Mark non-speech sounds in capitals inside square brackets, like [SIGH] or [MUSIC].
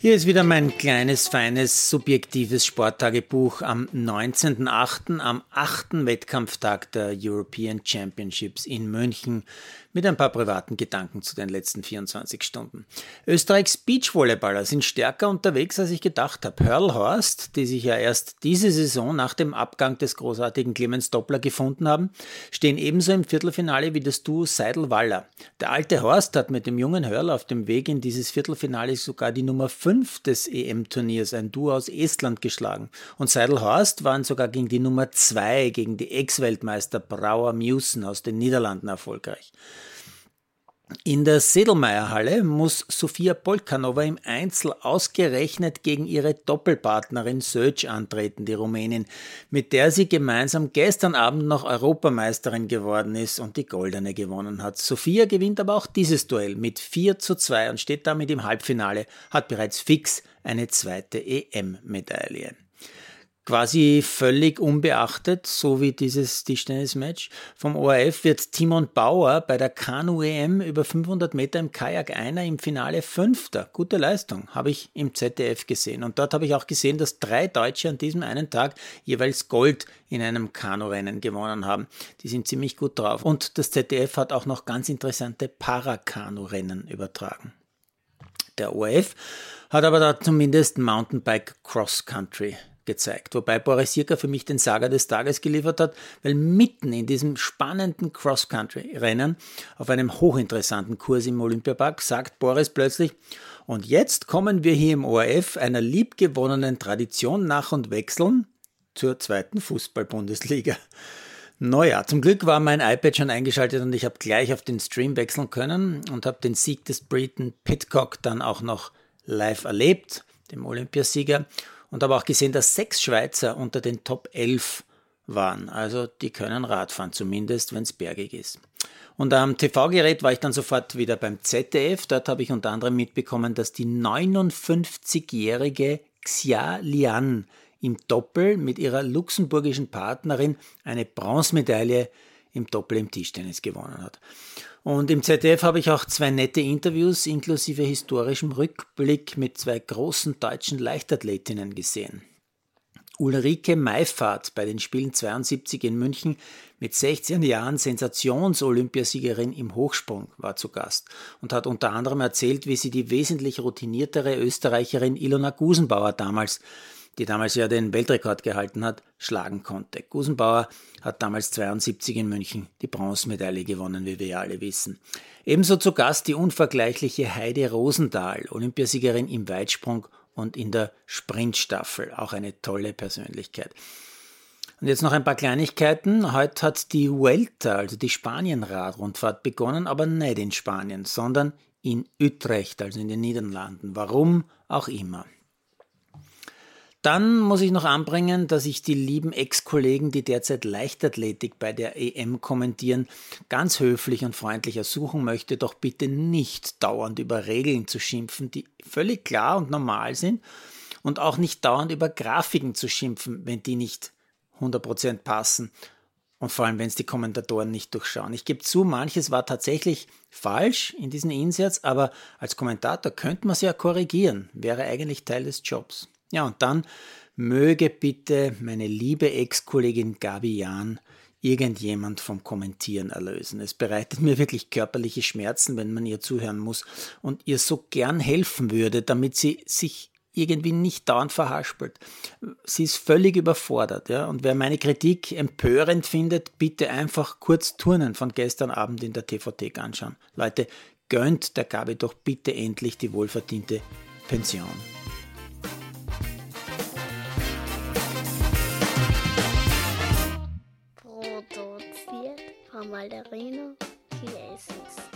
Hier ist wieder mein kleines, feines, subjektives Sporttagebuch am 19.08., am achten Wettkampftag der European Championships in München mit ein paar privaten Gedanken zu den letzten 24 Stunden. Österreichs Beachvolleyballer sind stärker unterwegs, als ich gedacht habe. Hörl Horst, die sich ja erst diese Saison nach dem Abgang des großartigen Clemens Doppler gefunden haben, stehen ebenso im Viertelfinale wie das Duo Seidel-Waller. Der alte Horst hat mit dem jungen Hörl auf dem Weg in dieses Viertelfinale sogar die Nummer 5 des EM-Turniers, ein Duo aus Estland, geschlagen. Und Seidel-Horst waren sogar gegen die Nummer 2, gegen die Ex-Weltmeister Brauer Mewsen aus den Niederlanden erfolgreich. In der Sedelmeier-Halle muss Sofia Polkanova im Einzel ausgerechnet gegen ihre Doppelpartnerin Söc antreten, die Rumänin, mit der sie gemeinsam gestern Abend noch Europameisterin geworden ist und die Goldene gewonnen hat. Sofia gewinnt aber auch dieses Duell mit 4 zu 2 und steht damit im Halbfinale, hat bereits fix eine zweite EM-Medaille quasi völlig unbeachtet, so wie dieses Tischtennis-Match. Vom ORF wird Timon Bauer bei der Kanu-EM über 500 Meter im Kajak einer, im Finale Fünfter. Gute Leistung, habe ich im ZDF gesehen. Und dort habe ich auch gesehen, dass drei Deutsche an diesem einen Tag jeweils Gold in einem Kanurennen gewonnen haben. Die sind ziemlich gut drauf. Und das ZDF hat auch noch ganz interessante Parakanu-Rennen übertragen. Der ORF hat aber da zumindest Mountainbike Cross Country gezeigt, wobei Boris Sirka für mich den Saga des Tages geliefert hat, weil mitten in diesem spannenden Cross-Country-Rennen auf einem hochinteressanten Kurs im Olympiapark sagt Boris plötzlich, und jetzt kommen wir hier im ORF einer liebgewonnenen Tradition nach und wechseln zur zweiten Fußball-Bundesliga. [LAUGHS] Naja, zum Glück war mein iPad schon eingeschaltet und ich habe gleich auf den Stream wechseln können und habe den Sieg des Briten Pitcock dann auch noch live erlebt, dem Olympiasieger und habe auch gesehen, dass sechs Schweizer unter den Top 11 waren. Also die können Radfahren, zumindest wenn es bergig ist. Und am TV-Gerät war ich dann sofort wieder beim ZDF. Dort habe ich unter anderem mitbekommen, dass die 59-jährige Xia Lian im Doppel mit ihrer luxemburgischen Partnerin eine Bronzemedaille im Doppel im Tischtennis gewonnen hat. Und im ZDF habe ich auch zwei nette Interviews inklusive historischem Rückblick mit zwei großen deutschen Leichtathletinnen gesehen. Ulrike Meifahrt bei den Spielen 72 in München mit 16 Jahren Sensations-Olympiasiegerin im Hochsprung war zu Gast und hat unter anderem erzählt, wie sie die wesentlich routiniertere Österreicherin Ilona Gusenbauer damals die damals ja den Weltrekord gehalten hat, schlagen konnte. Gusenbauer hat damals 72 in München die Bronzemedaille gewonnen, wie wir ja alle wissen. Ebenso zu Gast die unvergleichliche Heide Rosendahl, Olympiasiegerin im Weitsprung und in der Sprintstaffel, auch eine tolle Persönlichkeit. Und jetzt noch ein paar Kleinigkeiten. Heute hat die Vuelta, also die Spanien-Radrundfahrt begonnen, aber nicht in Spanien, sondern in Utrecht, also in den Niederlanden. Warum auch immer. Dann muss ich noch anbringen, dass ich die lieben Ex-Kollegen, die derzeit Leichtathletik bei der EM kommentieren, ganz höflich und freundlich ersuchen möchte, doch bitte nicht dauernd über Regeln zu schimpfen, die völlig klar und normal sind und auch nicht dauernd über Grafiken zu schimpfen, wenn die nicht 100% passen und vor allem, wenn es die Kommentatoren nicht durchschauen. Ich gebe zu, manches war tatsächlich falsch in diesem Insatz, aber als Kommentator könnte man es ja korrigieren, wäre eigentlich Teil des Jobs. Ja, und dann möge bitte meine liebe Ex-Kollegin Gabi Jahn irgendjemand vom Kommentieren erlösen. Es bereitet mir wirklich körperliche Schmerzen, wenn man ihr zuhören muss und ihr so gern helfen würde, damit sie sich irgendwie nicht dauernd verhaspelt. Sie ist völlig überfordert, ja. Und wer meine Kritik empörend findet, bitte einfach kurz Turnen von gestern Abend in der TVT anschauen. Leute, gönnt der Gabi doch bitte endlich die wohlverdiente Pension. Ballerino Jesus.